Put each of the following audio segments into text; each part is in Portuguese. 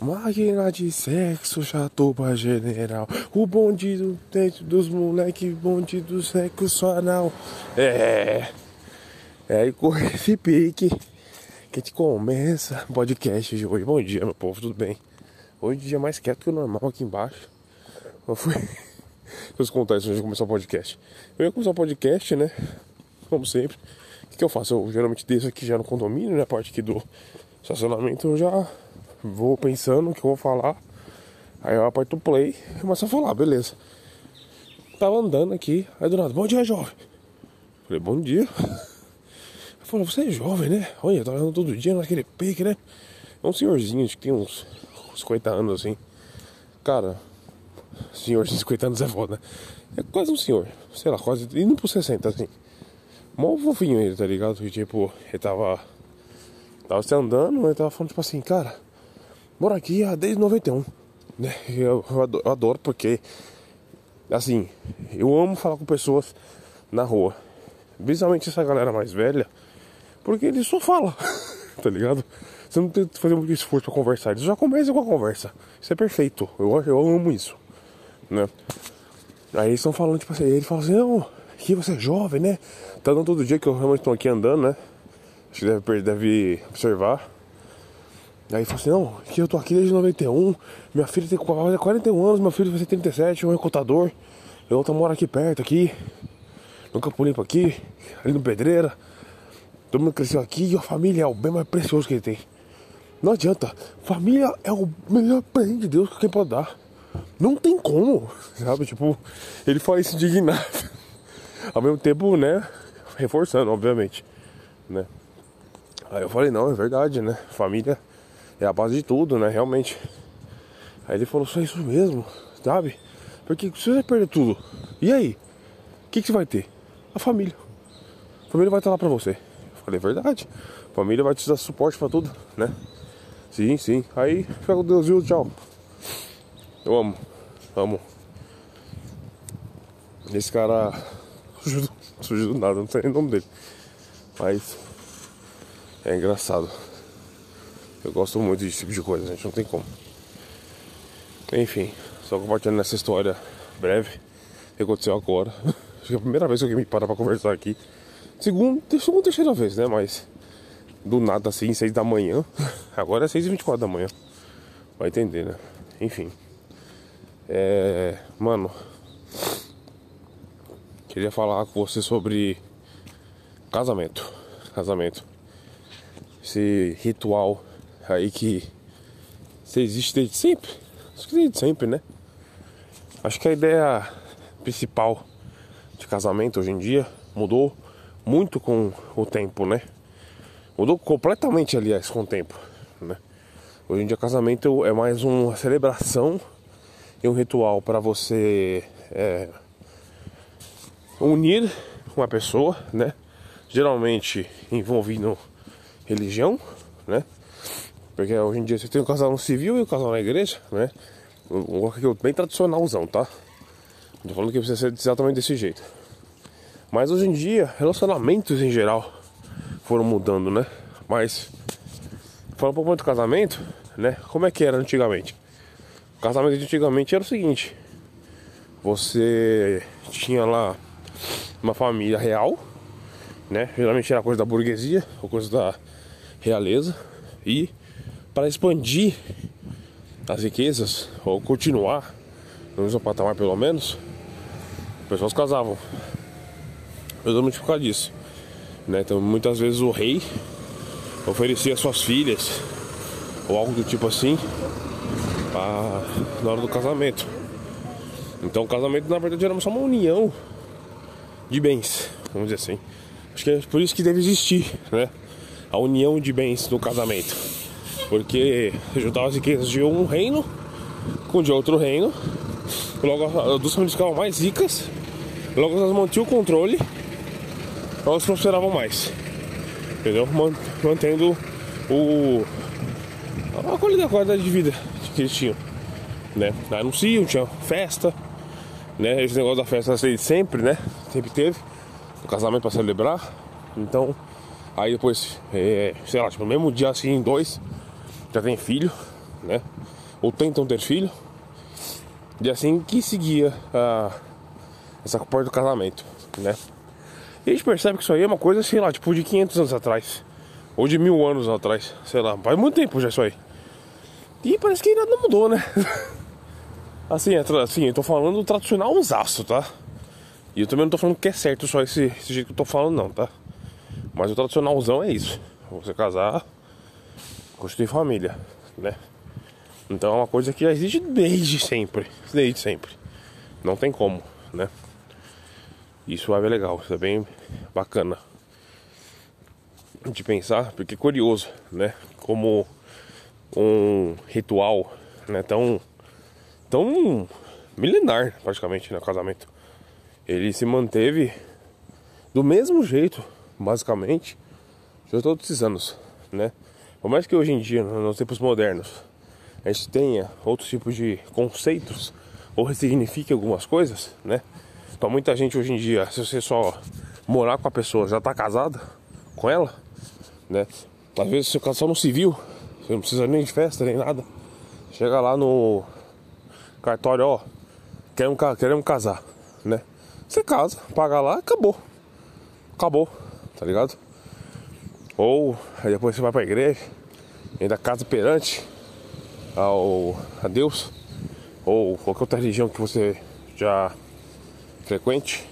Máquina de sexo, chatuba general. O bonde do dentro dos moleque, bonde do sexo anal. É. É aí com esse pique que a gente começa o podcast de hoje. Bom dia, meu povo, tudo bem? Hoje dia mais quieto que o normal aqui embaixo. Eu fui. Deixa eu contar isso antes de começar o podcast. Eu ia começar o podcast, né? Como sempre. O que, que eu faço? Eu geralmente desço aqui já no condomínio, né? A parte aqui do estacionamento eu já vou pensando o que eu vou falar. Aí eu aperto o play e começo a falar, beleza. Tava andando aqui, aí do nada, bom dia, jovem. Falei, bom dia. Ele falou, você é jovem, né? Olha, tá andando todo dia naquele pique, né? É um senhorzinho que tem uns, uns 50 anos assim. Cara, senhor de 50 anos é foda, né? É quase um senhor, sei lá, quase indo pro 60 assim. Mó fofinho ele, tá ligado? E tipo, ele tava. Tava se andando, ele tava falando tipo assim, cara moro aqui desde 91. Né? Eu, eu, adoro, porque, assim, eu amo falar com pessoas na rua. Principalmente essa galera mais velha, porque eles só falam, tá ligado? Você não tem que fazer muito esforço pra conversar, eles já começam com a conversa. Isso é perfeito, eu, eu amo isso, né? Aí eles estão falando, tipo assim, ele fala assim, não, que você é jovem, né? Tá dando todo dia que eu realmente estou aqui andando, né? Acho que deve, deve observar. Aí falou assim, não, que eu tô aqui desde 91, minha filha tem 41 anos, meu filho vai ser 37, um contador, eu outra moro aqui perto, aqui, no Campo Limpo aqui, ali no Pedreira. Todo mundo cresceu aqui e a família é o bem mais precioso que ele tem. Não adianta, família é o melhor presente de Deus que quem pode dar. Não tem como, sabe? Tipo, ele fala isso indignado. Ao mesmo tempo, né? Reforçando, obviamente, né? Aí eu falei, não, é verdade, né? Família é a base de tudo, né? Realmente. Aí ele falou, só isso mesmo, sabe? Porque se você perder tudo, e aí? O que, que você vai ter? A família. A família vai estar lá pra você. Eu falei, verdade. A família vai te dar suporte pra tudo, né? Sim, sim. Aí, fica com Deus, viu? Tchau. Eu amo. Amo. Esse cara surgiu, do nada, não sei o nome dele. Mas é engraçado. Eu gosto muito desse tipo de coisa, gente, não tem como. Enfim, só compartilhando essa história breve que aconteceu agora. Acho que é a primeira vez que alguém me para pra conversar aqui. Segunda, segunda terceira vez, né? Mas do nada assim, 6 da manhã. Agora é 6 e 24 da manhã. Vai entender, né? Enfim. É. Mano. Queria falar com você sobre casamento. Casamento. Esse ritual aí que você existe desde sempre. Acho que desde sempre, né? Acho que a ideia principal de casamento hoje em dia mudou muito com o tempo, né? Mudou completamente, aliás, com o tempo, né? Hoje em dia, casamento é mais uma celebração e um ritual para você é, unir uma pessoa, né? Geralmente envolvendo religião, né? Porque hoje em dia você tem o casal no civil e o casal na igreja, né? Um bem tradicionalzão, tá? Não tô falando que precisa ser exatamente desse jeito. Mas hoje em dia, relacionamentos em geral foram mudando, né? Mas, falando um pouco do casamento, né? Como é que era antigamente? O casamento de antigamente era o seguinte: você tinha lá uma família real, né? Geralmente era coisa da burguesia ou coisa da realeza, e para expandir as riquezas, ou continuar no mesmo patamar pelo menos, as pessoas casavam. Exatamente por causa disso. Né? Então muitas vezes o rei oferecia suas filhas ou algo do tipo assim pra, na hora do casamento. Então o casamento na verdade era só uma união de bens, vamos dizer assim. Acho que é por isso que deve existir, né? A união de bens no casamento. Porque juntava as riquezas de um reino com de outro reino. Logo duas famílias ficavam mais ricas. Logo elas mantinham o controle. Elas prosperavam mais. Entendeu? Mantendo o. a qualidade, de vida que eles tinham. Né? Anunciam, tinha festa. Né? Esse negócio da festa sempre, né? Sempre teve. O casamento para celebrar. Então, aí depois, é, sei lá, tipo, no mesmo dia assim, dois, já tem filho, né? Ou tentam ter filho. E assim que seguia a, essa parte do casamento, né? E a gente percebe que isso aí é uma coisa, sei lá, tipo de 500 anos atrás. Ou de mil anos atrás, sei lá, faz muito tempo já isso aí. E parece que nada mudou, né? assim, é, assim, eu tô falando tradicional usaço, tá? E eu também não tô falando que é certo só esse, esse jeito que eu tô falando, não, tá? Mas o tradicionalzão é isso. Você casar, construir família, né? Então é uma coisa que já existe desde sempre. Desde sempre. Não tem como, né? Isso é legal, isso é bem bacana de pensar, porque é curioso, né? Como um ritual, né? Tão, tão milenar, praticamente, no né? casamento. Ele se manteve do mesmo jeito, basicamente, já todos esses anos, né? Por mais que hoje em dia, nos tempos modernos, a gente tenha outros tipos de conceitos ou ressignifique algumas coisas, né? Então muita gente hoje em dia, se você só morar com a pessoa, já tá casada com ela, né? Às vezes seu casal não civil, você não precisa nem de festa, nem nada. Chega lá no cartório, ó, queremos, queremos casar, né? Você casa, paga lá, acabou. Acabou, tá ligado? Ou depois você vai pra igreja, ainda casa perante ao a Deus, ou qualquer outra religião que você já frequente,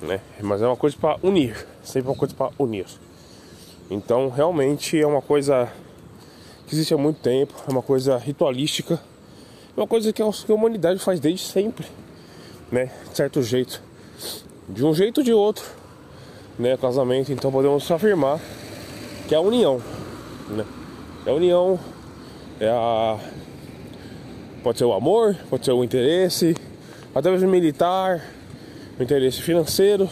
né? Mas é uma coisa para unir, sempre uma coisa para unir. Então, realmente é uma coisa que existe há muito tempo, é uma coisa ritualística, é uma coisa que a humanidade faz desde sempre, né? De certo jeito, de um jeito ou de outro, né? Casamento, então podemos afirmar que é a união, né? É a união, é a pode ser o amor, pode ser o interesse, até mesmo militar, o interesse financeiro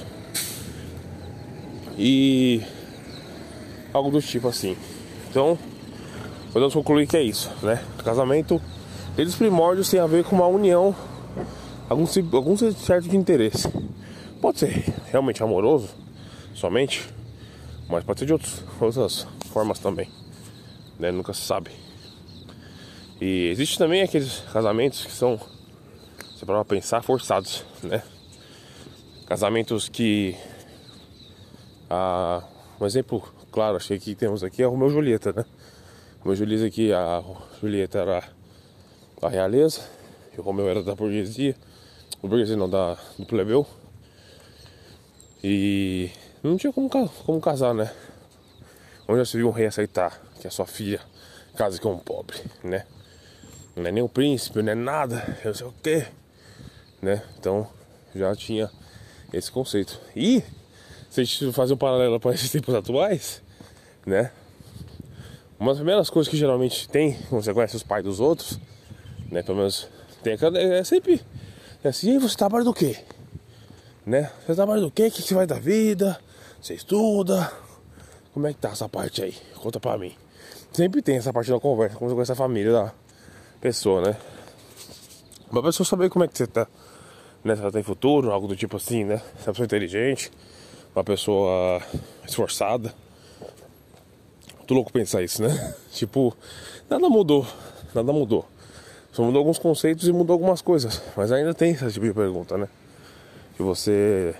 e algo do tipo assim. Então, podemos concluir que é isso, né? Casamento, desde os primórdios, tem a ver com uma união, algum, algum certo de interesse. Pode ser realmente amoroso, somente, mas pode ser de outros, outras formas também, né? Nunca se sabe. E existe também aqueles casamentos que são você para pensar, forçados, né? Casamentos que. Ah, um exemplo claro, achei que temos aqui é o Romeu e Julieta, né? O Romeu e Julieta aqui, a Julieta era da realeza, e o Romeu era da burguesia, o burguesia não, da, do plebeu. E não tinha como, como casar, né? Onde já se viu um rei aceitar que a sua filha case com um pobre, né? Não é nem o príncipe, não é nada, eu sei o quê né? Então já tinha esse conceito. E se a gente fazer um paralelo para esses tempos atuais, né? Uma das primeiras coisas que geralmente tem, quando você conhece os pais dos outros, né? Pelo menos tem aquela. É sempre é assim, você trabalha do quê? Né? Você trabalha do quê? O que você vai da vida? Você estuda? Como é que tá essa parte aí? Conta pra mim. Sempre tem essa parte da conversa, quando você conhece a família da pessoa, né? Pra pessoa saber como é que você tá né, se ela tem futuro, algo do tipo assim, né? Se é uma pessoa inteligente, uma pessoa esforçada. Tô louco pensar isso, né? tipo, nada mudou, nada mudou. Só mudou alguns conceitos e mudou algumas coisas. Mas ainda tem esse tipo de pergunta, né? Que você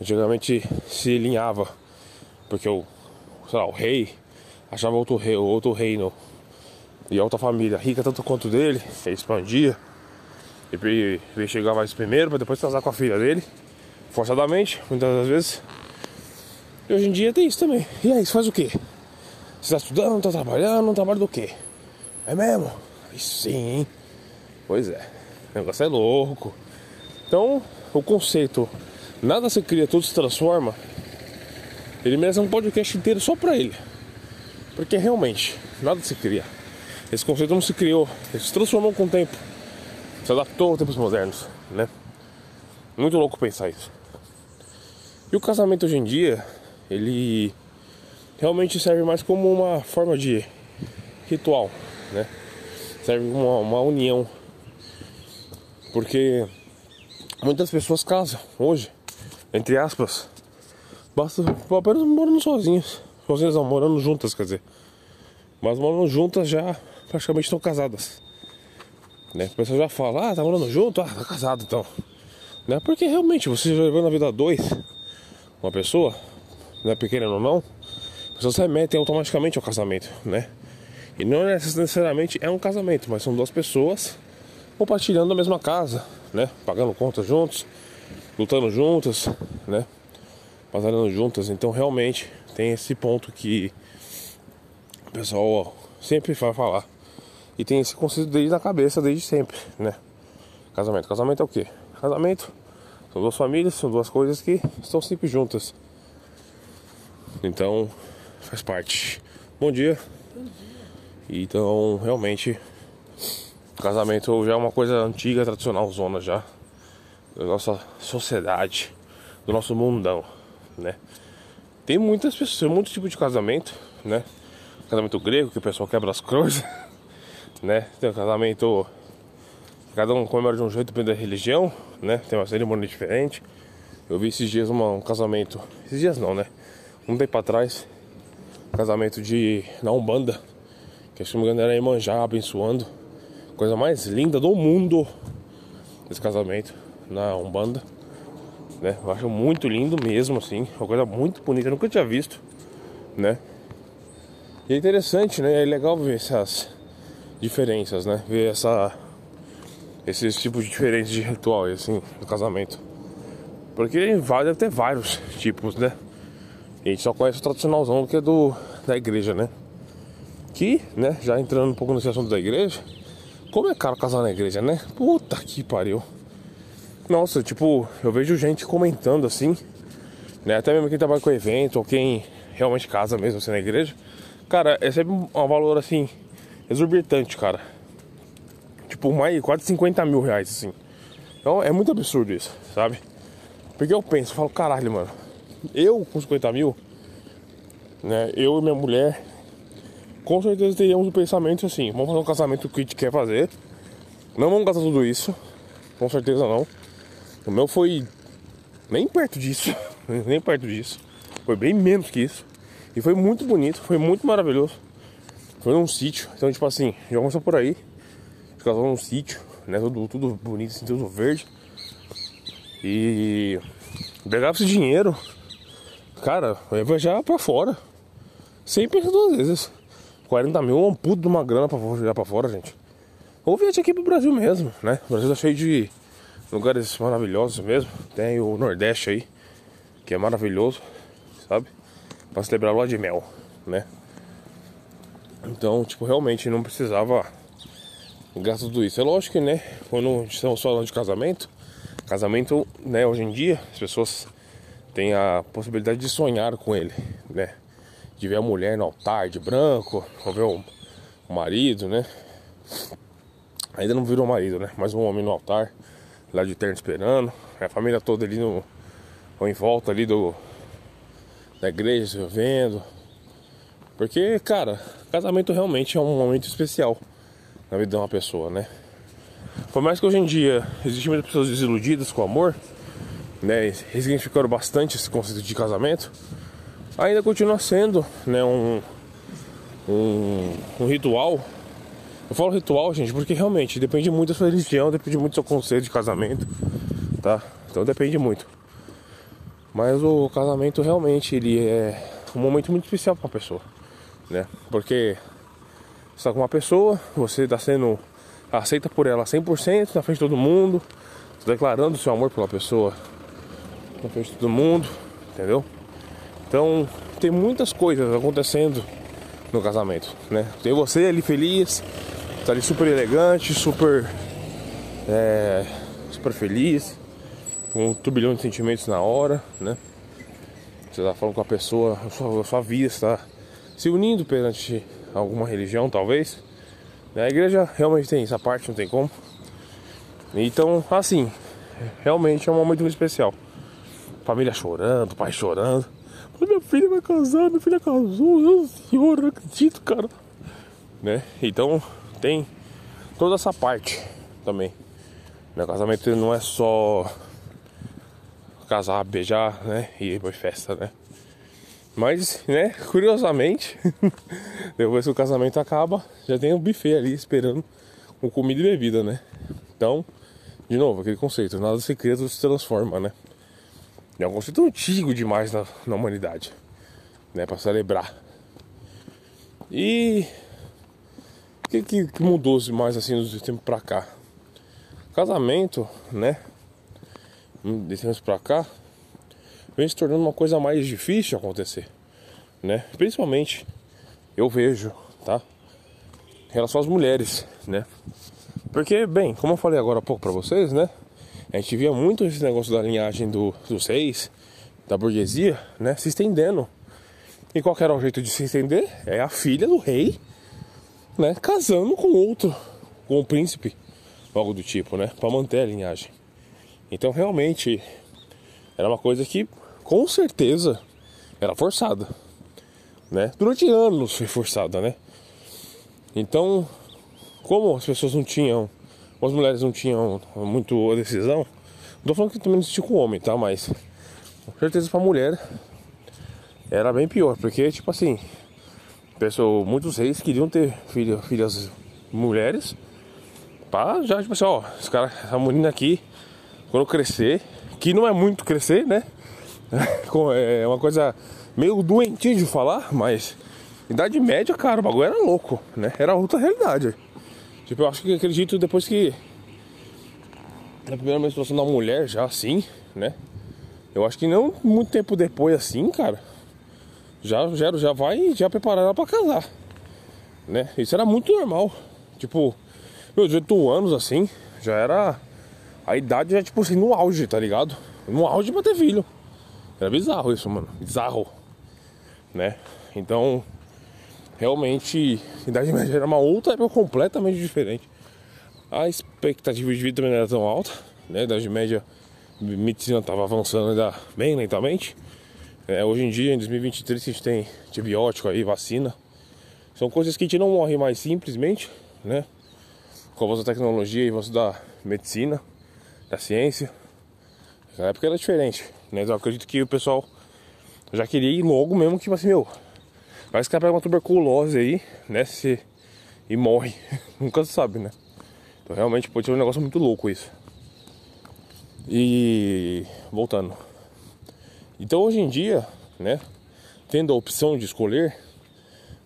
antigamente se alinhava porque o, lá, o rei achava outro rei, outro reino e outra família rica tanto quanto dele, ele expandia ele veio chegar mais primeiro para depois casar com a filha dele, forçadamente, muitas das vezes. E hoje em dia tem isso também. E aí, você faz o quê? Você tá estudando, tá trabalhando, não trabalha do quê? É mesmo? Aí sim, hein? Pois é, o negócio é louco. Então, o conceito nada se cria, tudo se transforma. Ele merece um podcast inteiro só pra ele. Porque realmente, nada se cria. Esse conceito não se criou, ele se transformou com o tempo se adaptou aos tempos modernos, né? Muito louco pensar isso. E o casamento hoje em dia, ele realmente serve mais como uma forma de ritual, né? Serve como uma, uma união. Porque muitas pessoas casam hoje, entre aspas, basta apenas morando sozinhos. Sozinhas não, morando juntas, quer dizer. Mas moram juntas já praticamente estão casadas. Né? O pessoal já fala, ah, tá morando junto? Ah, tá casado então. Né? Porque realmente você já levando a vida a dois, uma pessoa, né, pequena ou não, as pessoas se remetem automaticamente ao casamento, né? E não necessariamente é um casamento, mas são duas pessoas compartilhando a mesma casa, né? Pagando contas juntos, lutando juntas, né? Batalhando juntas. Então realmente tem esse ponto que o pessoal sempre vai falar. E tem esse conceito desde a cabeça, desde sempre, né? Casamento. Casamento é o quê? Casamento são duas famílias, são duas coisas que estão sempre juntas. Então, faz parte. Bom dia. Bom dia. Então, realmente, casamento já é uma coisa antiga, tradicional, zona já da nossa sociedade, do nosso mundão, né? Tem muitas pessoas, muitos tipos de casamento, né? Casamento grego, que o pessoal quebra as coisas, né? Tem o casamento cada um comemora de um jeito dependendo da religião, né? Tem uma cerimônia diferente. Eu vi esses dias uma, um casamento, esses dias não, né? Um tempo atrás, casamento de na Umbanda, que se não me engano era Imanjá abençoando. Coisa mais linda do mundo esse casamento na Umbanda. Né? Eu acho muito lindo mesmo, assim. Uma coisa muito bonita, eu nunca tinha visto, né? E é interessante, né? É legal ver essas diferenças, né? Ver essa esses tipos diferentes de ritual, assim, no casamento. Porque deve ter vários tipos, né? a gente só conhece o tradicionalzão que é do da igreja, né? Que, né, já entrando um pouco nesse assunto da igreja, como é caro casar na igreja, né? Puta que pariu. Nossa, tipo, eu vejo gente comentando assim, né? Até mesmo quem trabalha com evento ou quem realmente casa mesmo assim na igreja. Cara, é sempre um valor assim, exorbitante, cara tipo, mais, quase 50 mil reais, assim. Então é muito absurdo isso, sabe? Porque eu penso, eu falo, caralho, mano, eu com 50 mil, né? Eu e minha mulher, com certeza teríamos um pensamento assim, vamos fazer um casamento que a gente quer fazer. Não vamos gastar tudo isso, com certeza não. O meu foi nem perto disso, nem perto disso. Foi bem menos que isso. E foi muito bonito, foi muito maravilhoso. Foi num sítio, então tipo assim, já começou por aí casou num sítio, né? Tudo, tudo bonito, assim, tudo verde. E pegava esse dinheiro, cara, eu ia viajar pra fora. Sem pensar duas vezes. 40 mil é um puto de uma grana pra viajar pra fora, gente. Ou viajar aqui pro Brasil mesmo, né? O Brasil tá cheio de lugares maravilhosos mesmo. Tem o Nordeste aí, que é maravilhoso, sabe? Pra celebrar lua de mel, né? Então, tipo, realmente não precisava gastar tudo isso. É lógico que, né, quando estamos falando de casamento, casamento, né, hoje em dia, as pessoas têm a possibilidade de sonhar com ele, né? De ver a mulher no altar de branco, ou ver o, marido, né? Ainda não virou marido, né? Mas um homem no altar, lá de terno esperando, a família toda ali no, ou em volta ali do da igreja, vendo. Porque, cara, casamento realmente é um momento especial na vida de uma pessoa, né? Por mais que hoje em dia existem muitas pessoas desiludidas com o amor, né? Ressignificaram bastante esse conceito de casamento, ainda continua sendo, né? Um, um, um ritual. Eu falo ritual, gente, porque realmente depende muito da sua religião, depende muito do seu conceito de casamento, tá? Então depende muito. Mas o casamento realmente ele é um momento muito especial para a pessoa, né? Porque está com uma pessoa, você está sendo aceita por ela 100% na frente de todo mundo, declarando seu amor pela pessoa na frente de todo mundo, entendeu? Então, tem muitas coisas acontecendo no casamento, né? Tem você ali feliz, tá ali super elegante, super é, super feliz, com um turbilhão de sentimentos na hora, né? Você tá falando com a pessoa, a sua, a sua vida está se unindo perante alguma religião, talvez. A igreja realmente tem essa parte, não tem como. Então, assim, realmente é um momento muito especial. Família chorando, pai chorando. Minha filha vai casar, minha filha casou, meu senhor, não acredito, cara. Né? Então, tem toda essa parte também. Meu casamento não é só casar, beijar, né? E ir pra festa, né? Mas, né, curiosamente, Depois que o casamento acaba, já tem um buffet ali esperando com comida e bebida, né? Então, de novo, aquele conceito, nada se cria, tudo se transforma, né? É um conceito antigo demais na, na humanidade, né? Para celebrar. E que, que, que mudou mais assim dos tempos pra cá? Casamento, né? De tempos pra cá, vem se tornando uma coisa mais difícil de acontecer, né? Principalmente eu vejo, tá? Em relação às mulheres, né? Porque, bem, como eu falei agora há pouco pra vocês, né? A gente via muito esse negócio da linhagem do, dos reis, da burguesia, né? Se estendendo. E qual era o jeito de se estender? É a filha do rei, né? Casando com outro, com o príncipe, algo do tipo, né? Pra manter a linhagem. Então, realmente, era uma coisa que, com certeza, era forçada, né? Durante anos foi forçada, né? Então, como as pessoas não tinham, as mulheres não tinham muito a decisão, não tô falando que também não existiu com o homem, tá? Mas com certeza pra mulher era bem pior, porque tipo assim, pessoa, muitos reis queriam ter filha, filhas mulheres pra já, tipo assim, ó, esse cara, essa menina aqui, quando crescer, que não é muito crescer, né? É uma coisa meio doentinha de falar, mas idade média, cara, o bagulho era louco, né? Era outra realidade. Tipo, eu acho que acredito depois que na primeira menstruação da mulher já assim, né? Eu acho que não muito tempo depois assim, cara, já já, já vai já preparar ela pra casar, né? Isso era muito normal. Tipo, meus 18 anos assim, já era a idade já tipo assim no auge, tá ligado? No auge pra ter filho. Era bizarro isso, mano. Bizarro. Né? Então, realmente, a Idade Média era uma outra época completamente diferente. A expectativa de vida também não era tão alta, né? A Idade Média, a medicina estava avançando ainda bem lentamente. É, hoje em dia, em 2023, a gente tem antibiótico aí, vacina. São coisas que a gente não morre mais simplesmente, né? Com a da tecnologia e avanço da medicina, da ciência. Na época era diferente, né? Então eu acredito que o pessoal já queria ir logo mesmo, tipo assim, meu, que ela pega uma tuberculose aí, né? Se, e morre. Nunca se sabe, né? Então realmente pode ser um negócio muito louco isso. E voltando. Então hoje em dia, né? Tendo a opção de escolher,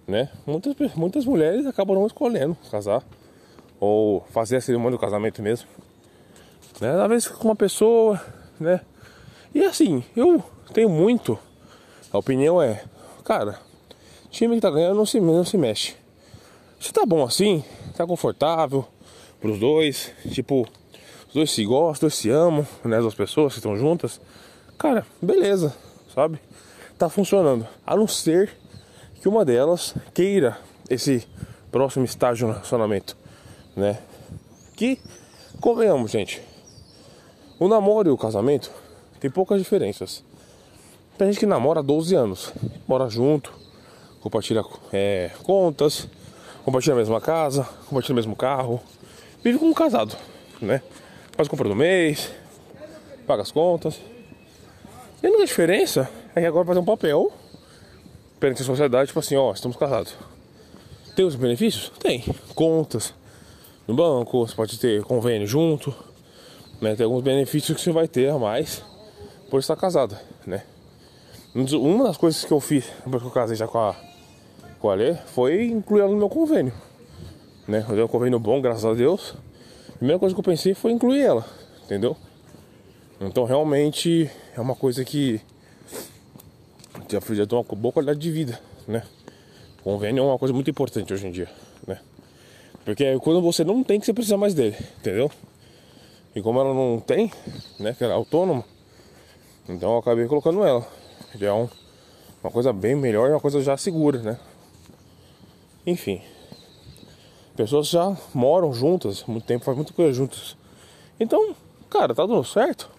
né? Muitas, muitas mulheres acabam não escolhendo casar. Ou fazer a cerimônia do casamento mesmo. Né? Às vezes com uma pessoa, né? E assim, eu tenho muito. A opinião é, cara, time que tá ganhando não se, não se mexe. Se tá bom assim, tá confortável pros dois, tipo, os dois se gostam, os dois se amam, né? As duas pessoas que estão juntas, cara, beleza, sabe? Tá funcionando. A não ser que uma delas queira esse próximo estágio no relacionamento, né? Que, convenhamos, gente, o namoro e o casamento tem poucas diferenças. Tem gente que namora há 12 anos, mora junto, compartilha é, contas, compartilha a mesma casa, compartilha o mesmo carro, vive como casado, né? Faz compra do mês, paga as contas. E a única diferença é que agora vai ter um papel perante a sociedade, tipo assim, ó, estamos casados. Tem os benefícios? Tem. Contas no banco, você pode ter convênio junto, né? Tem alguns benefícios que você vai ter a mais por estar casado, né? Uma das coisas que eu fiz depois que eu casei já com a qual é, foi incluir ela no meu convênio. Né? Eu dei um convênio bom, graças a Deus. A primeira coisa que eu pensei foi incluir ela, entendeu? Então realmente é uma coisa que já tem uma boa qualidade de vida, né? Convênio é uma coisa muito importante hoje em dia, né? Porque quando você não tem que você precisa mais dele, entendeu? E como ela não tem, né, que ela é autônoma, então eu acabei colocando ela. Já é um, uma coisa bem melhor, uma coisa já segura, né? Enfim. Pessoas já moram juntas, muito tempo, faz muita coisa juntas. Então, cara, tá dando certo.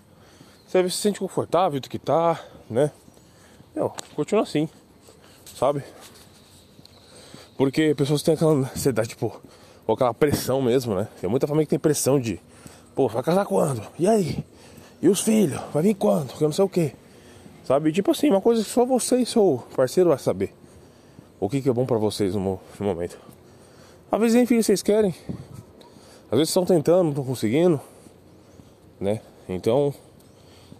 Você se sente confortável do que tá, né? Meu, continua assim, sabe? Porque pessoas têm aquela ansiedade, tipo, ou aquela pressão mesmo, né? Tem muita família que tem pressão de, pô, vai casar quando? E aí? E os filhos? Vai vir quando? Eu não sei o que. Sabe? Tipo assim, uma coisa que só você e seu parceiro vai saber. o que, que é bom para vocês no, no, momento. Às vezes nem filho vocês querem. Às vezes estão tentando, não estão conseguindo, né? Então,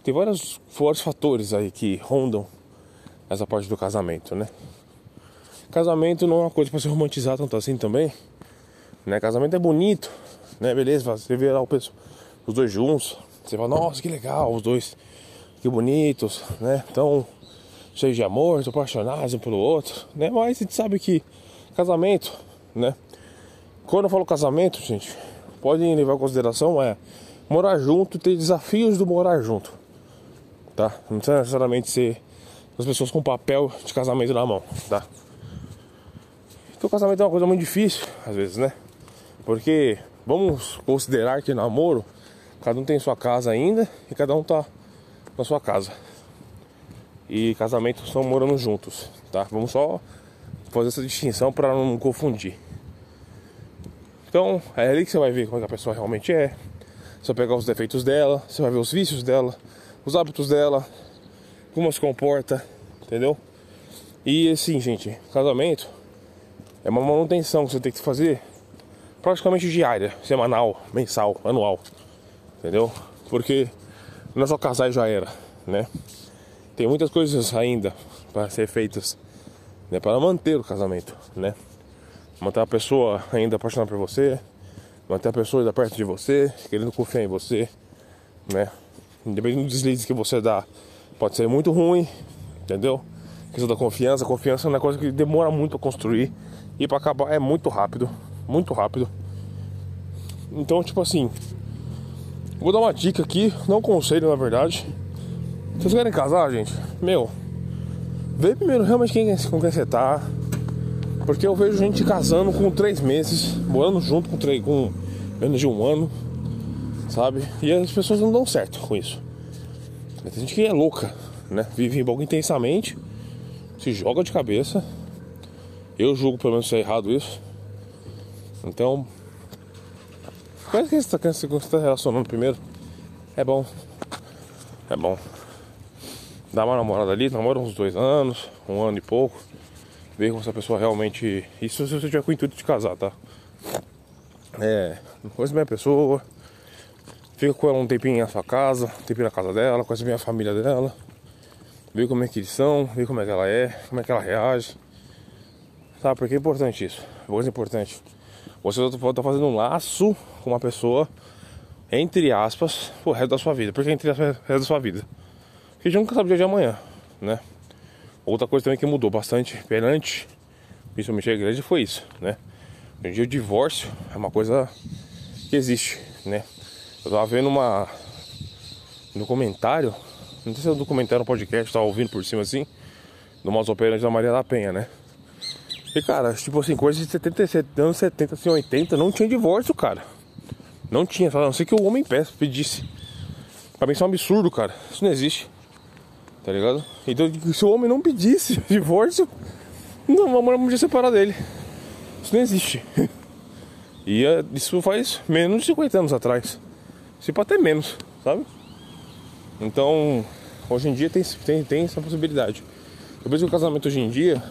tem vários fortes fatores aí que rondam essa parte do casamento, né? Casamento não é uma coisa para se romantizar tanto assim também, né? Casamento é bonito, né? Beleza, você vê lá o pessoal, os dois juntos, você fala, nossa, que legal, os dois, que bonitos, né? Então, cheios de amor, apaixonados um pelo outro, né? Mas a gente sabe que casamento, né? Quando eu falo casamento, gente, podem levar em consideração é morar junto, ter desafios do morar junto, tá? Não precisa necessariamente ser as pessoas com papel de casamento na mão, tá? Então, casamento é uma coisa muito difícil, às vezes, né? Porque vamos considerar que namoro, cada um tem sua casa ainda e cada um tá na sua casa. E casamento estão morando juntos, tá? Vamos só fazer essa distinção para não confundir. Então, é ali que você vai ver como é a pessoa realmente é. Você vai pegar os defeitos dela, você vai ver os vícios dela, os hábitos dela, como se comporta, entendeu? E assim, gente, casamento é uma manutenção que você tem que fazer praticamente diária, semanal, mensal, anual, entendeu? Porque não é só casar e já era, né? Tem muitas coisas ainda para ser feitas, né? Para manter o casamento, né? Manter a pessoa ainda apaixonada por você, manter a pessoa ainda perto de você, querendo confiar em você, né? Independente do deslize que você dá, pode ser muito ruim, entendeu? Questão da confiança, confiança é uma coisa que demora muito a construir e para acabar é muito rápido, muito rápido. Então, tipo assim, vou dar uma dica aqui, não conselho na verdade. Vocês querem casar, gente, meu, vê primeiro realmente quem, com quem você tá. Porque eu vejo gente casando com três meses, morando junto com, três, com menos de um ano, sabe? E as pessoas não dão certo com isso. Tem gente que é louca, né? Vive um pouco intensamente, se joga de cabeça. Eu julgo pelo menos ser errado isso. Então, qual que você está relacionando primeiro? É bom. É bom. Dá uma namorada ali, namora uns dois anos, um ano e pouco. Ver como essa pessoa realmente. Isso se você tiver com o intuito de casar, tá? É. Conhece bem a pessoa. Fica com ela um tempinho na sua casa, um tempinho na casa dela, conhece bem a família dela. Vê como é que eles são, vê como é que ela é, como é que ela reage. Sabe, porque é importante isso. Coisa importante. Você pode estar fazendo um laço com uma pessoa, entre aspas, o resto da sua vida. Por que entre aspas, o resto da sua vida? Porque a gente nunca sabe o dia de amanhã, né? Outra coisa também que mudou bastante perante, principalmente a igreja, foi isso, né? Hoje o divórcio é uma coisa que existe, né? Eu tava vendo uma. No documentário, não sei se é um documentário, um podcast, tava ouvindo por cima assim, do Modos Operantes da Maria da Penha, né? E cara, tipo assim, coisa de 77 anos, 70, assim, 80, não tinha divórcio, cara. Não tinha, só não sei que o homem peça, pedisse. Pra mim isso é um absurdo, cara. Isso não existe. Tá ligado? Então, se o homem não pedisse divórcio, não, a mulher podia separar dele. Isso não existe. E é, isso faz menos de 50 anos atrás. Se pode até menos, sabe? Então, hoje em dia tem, tem, tem essa possibilidade. Que o casamento hoje em dia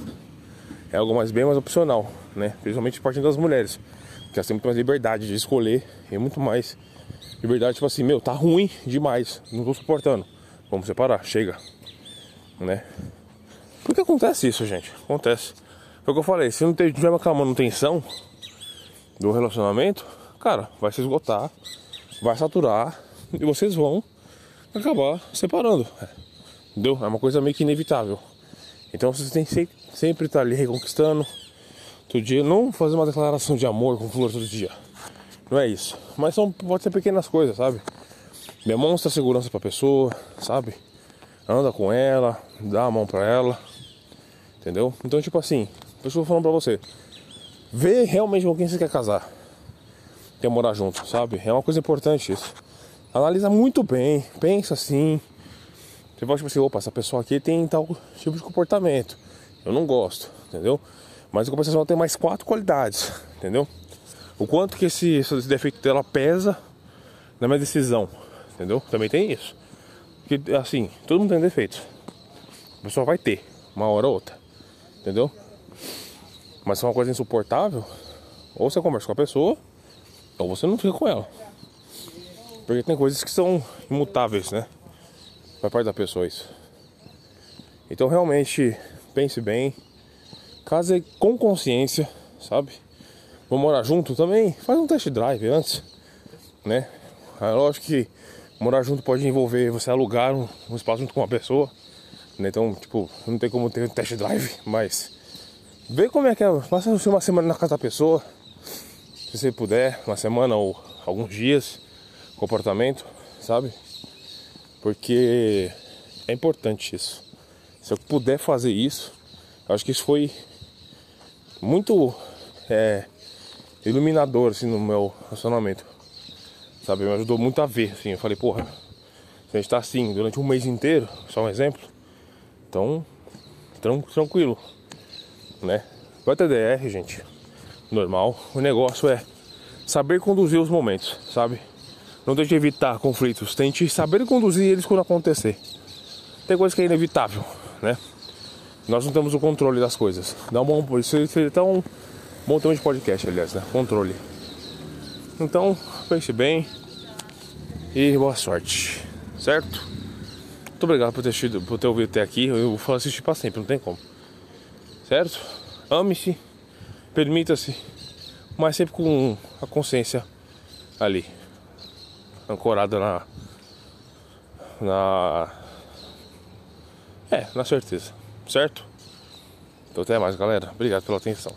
é algo mais bem mais opcional, né? Principalmente partindo das mulheres. Que elas têm muito mais liberdade de escolher e muito mais liberdade, tipo assim, meu, tá ruim demais, não tô suportando. Vamos separar, chega. Né? Por que acontece isso, gente? Acontece. Foi o que eu falei, se não tiver aquela manutenção do relacionamento, cara, vai se esgotar, vai saturar e vocês vão acabar separando. Entendeu? É uma coisa meio que inevitável. Então vocês têm que sempre estar ali reconquistando todo dia. Não fazer uma declaração de amor com flor todo dia. Não é isso. Mas são, pode ser pequenas coisas, sabe? Demonstra segurança pra pessoa, sabe? Anda com ela, dá a mão pra ela. Entendeu? Então, tipo assim, pessoa falando pra você. Vê realmente com quem você quer casar. Quer morar junto, sabe? É uma coisa importante isso. Analisa muito bem, pensa assim, você pode tipo assim, opa, essa pessoa aqui tem tal tipo de comportamento. Eu não gosto, entendeu? Mas a compensação tem mais quatro qualidades, entendeu? O quanto que esse, esse defeito dela pesa na minha decisão, entendeu? Também tem isso. Porque assim, todo mundo tem defeitos. A pessoa vai ter, uma hora ou outra, entendeu? Mas se é uma coisa insuportável, ou você conversa com a pessoa, ou você não fica com ela. Porque tem coisas que são imutáveis, né? Faz parte da pessoa isso. Então realmente pense bem, case com consciência, sabe? Vou morar junto também, faz um test drive antes, né? É lógico que morar junto pode envolver você alugar um, um espaço junto com uma pessoa, né? Então, tipo, não tem como ter um test drive, mas vê como é que é, passa uma semana na casa da pessoa, se você puder, uma semana ou alguns dias, comportamento, sabe? Porque é importante isso. Se eu puder fazer isso, eu acho que isso foi muito é, iluminador assim, no meu relacionamento. Sabe, me ajudou muito a ver, assim. Eu falei, porra, se a gente tá assim durante um mês inteiro, só um exemplo, então tran tranquilo, né? Vai ter DR, gente. Normal. O negócio é saber conduzir os momentos, sabe? Não tente evitar conflitos, tente saber conduzir eles quando acontecer. Tem coisa que é inevitável, né? Nós não temos o controle das coisas. Dá um bom. Isso seria até um tema de podcast, aliás, né? Controle. Então, pense bem e boa sorte, certo? Muito obrigado por ter, assistido, por ter ouvido até aqui. Eu vou assistir para sempre, não tem como. Certo? Ame-se, permita-se, mas sempre com a consciência ali, ancorada na. na. É, na certeza, certo? Então até mais, galera. Obrigado pela atenção.